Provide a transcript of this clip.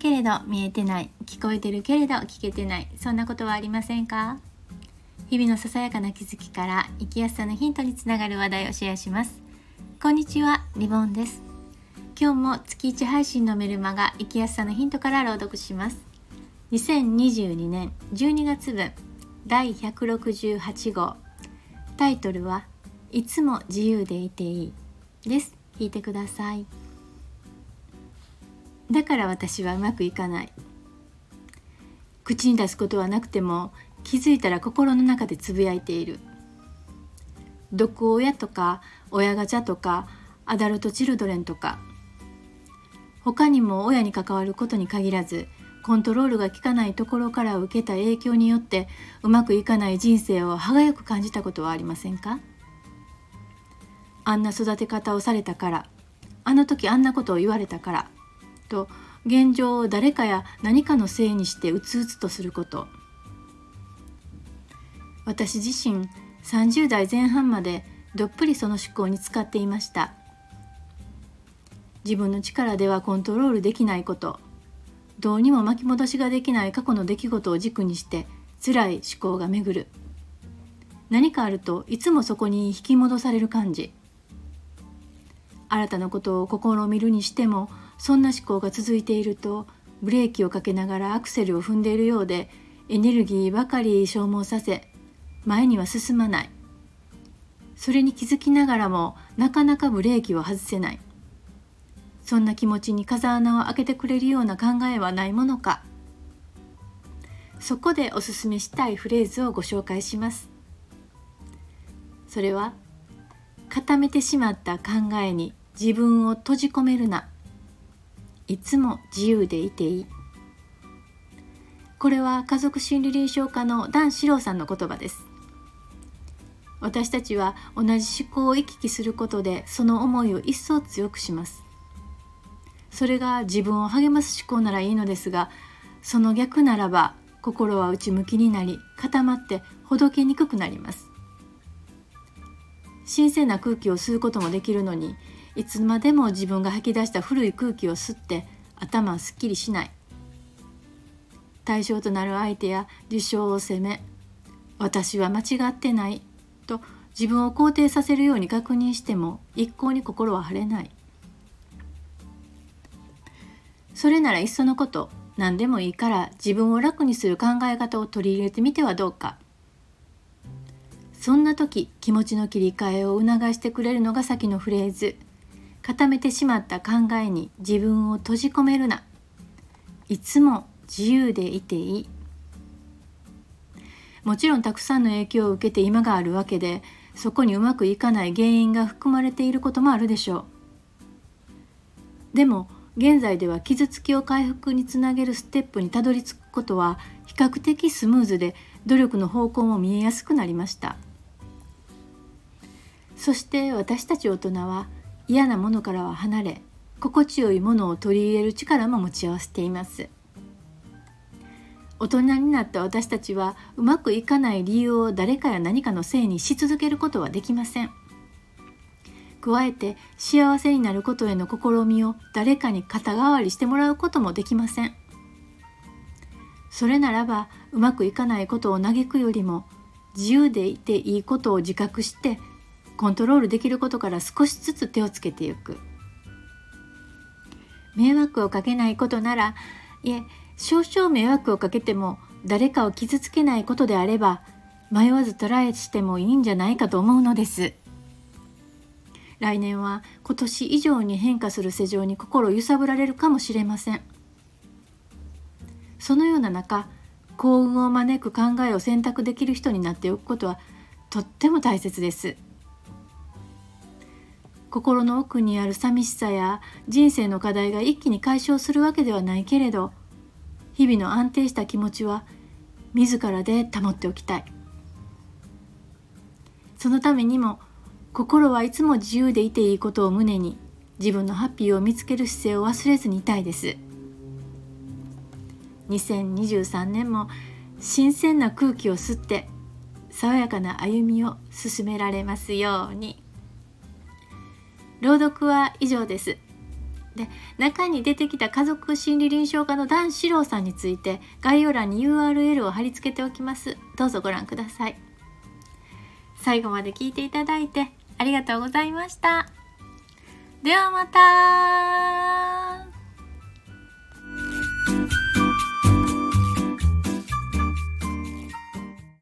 けれど見えてない聞こえてるけれど聞けてないそんなことはありませんか？日々のささやかな気づきから生きやすさのヒントにつながる話題をシェアします。こんにちはリボンです。今日も月1配信のメルマガ生きやすさのヒントから朗読します。2022年12月分第168号タイトルはいつも自由でいていい。です。聞いてください。だから私はうまくいかない。口に出すことはなくても気づいたら心の中でつぶやいている。毒親とか親ガチャとかアダルトチルドレンとか。他にも親に関わることに限らずコントロールが効かないところから受けた影響によってうまくいかない人生を歯がゆく感じたことはありませんか？あんな育て方をされたからあの時あんなことを言われたからと現状を誰かや何かのせいにしてうつうつとすること。私自身30代前半までどっぷりその思考に使っていました。自分の力ではコントロールできないこと。どうにも巻き戻しができない過去の出来事を軸にして辛い思考が巡る。何かあるといつもそこに引き戻される感じ。新たなことを試みるにしてもそんな思考が続いているとブレーキをかけながらアクセルを踏んでいるようでエネルギーばかり消耗させ前には進まない。それに気づきながらもなかなかブレーキを外せない。そんな気持ちに風穴を開けてくれるような考えはないものか。そこでおすすめしたいフレーズをご紹介します。それは固めてしまった考えに自分を閉じ込めるな。いつも自由でいていい。これは家族心理臨床家の段四郎さんの言葉です。私たちは同じ思考を行き来することでその思いを一層強くします。それが自分を励ます思考ならいいのですがその逆ならば心は内向きになり固まってほどけにくくなります。新鮮な空気を吸うこともできるのにいつまでも自分が吐き出した古い空気を吸って頭はすっきりしない。対象となる相手や事象を責め私は間違ってないと自分を肯定させるように確認しても一向に心は晴れない。それならいっそのこと何でもいいから自分を楽にする考え方を取り入れてみてはどうか。そんな時気持ちの切り替えを促してくれるのが先のフレーズ。固めてしまった考えに自分を閉じ込めるな。いつも自由でいていい。もちろんたくさんの影響を受けて今があるわけでそこにうまくいかない原因が含まれていることもあるでしょう。でも現在では傷つきを回復につなげるステップにたどり着くことは比較的スムーズで努力の方向も見えやすくなりました。そして私たち大人は嫌なものからは離れ心地よいものを取り入れる力も持ち合わせています。大人になった私たちはうまくいかない理由を誰かや何かのせいにし続けることはできません。加えて幸せになることへの試みを誰かに肩代わりしてもらうこともできません。それならばうまくいかないことを嘆くよりも自由でいていいことを自覚してコントロールできることから少しずつ手をつけていく。迷惑をかけないことならいえ少々迷惑をかけても誰かを傷つけないことであれば迷わずトライしてもいいんじゃないかと思うのです。来年は今年以上に変化する世情に心揺さぶられるかもしれません。そのような中幸運を招く考えを選択できる人になっておくことはとっても大切です。心の奥にある寂しさや人生の課題が一気に解消するわけではないけれど日々の安定した気持ちは自らで保っておきたいそのためにも心はいつも自由でいていいことを胸に自分のハッピーを見つける姿勢を忘れずにいたいです2023年も新鮮な空気を吸って爽やかな歩みを進められますように。朗読は以上です。で中に出てきた家族心理臨床家の段四郎さんについて概要欄に URL を貼り付けておきます。どうぞご覧ください。最後まで聞いていただいてありがとうございました。ではまた。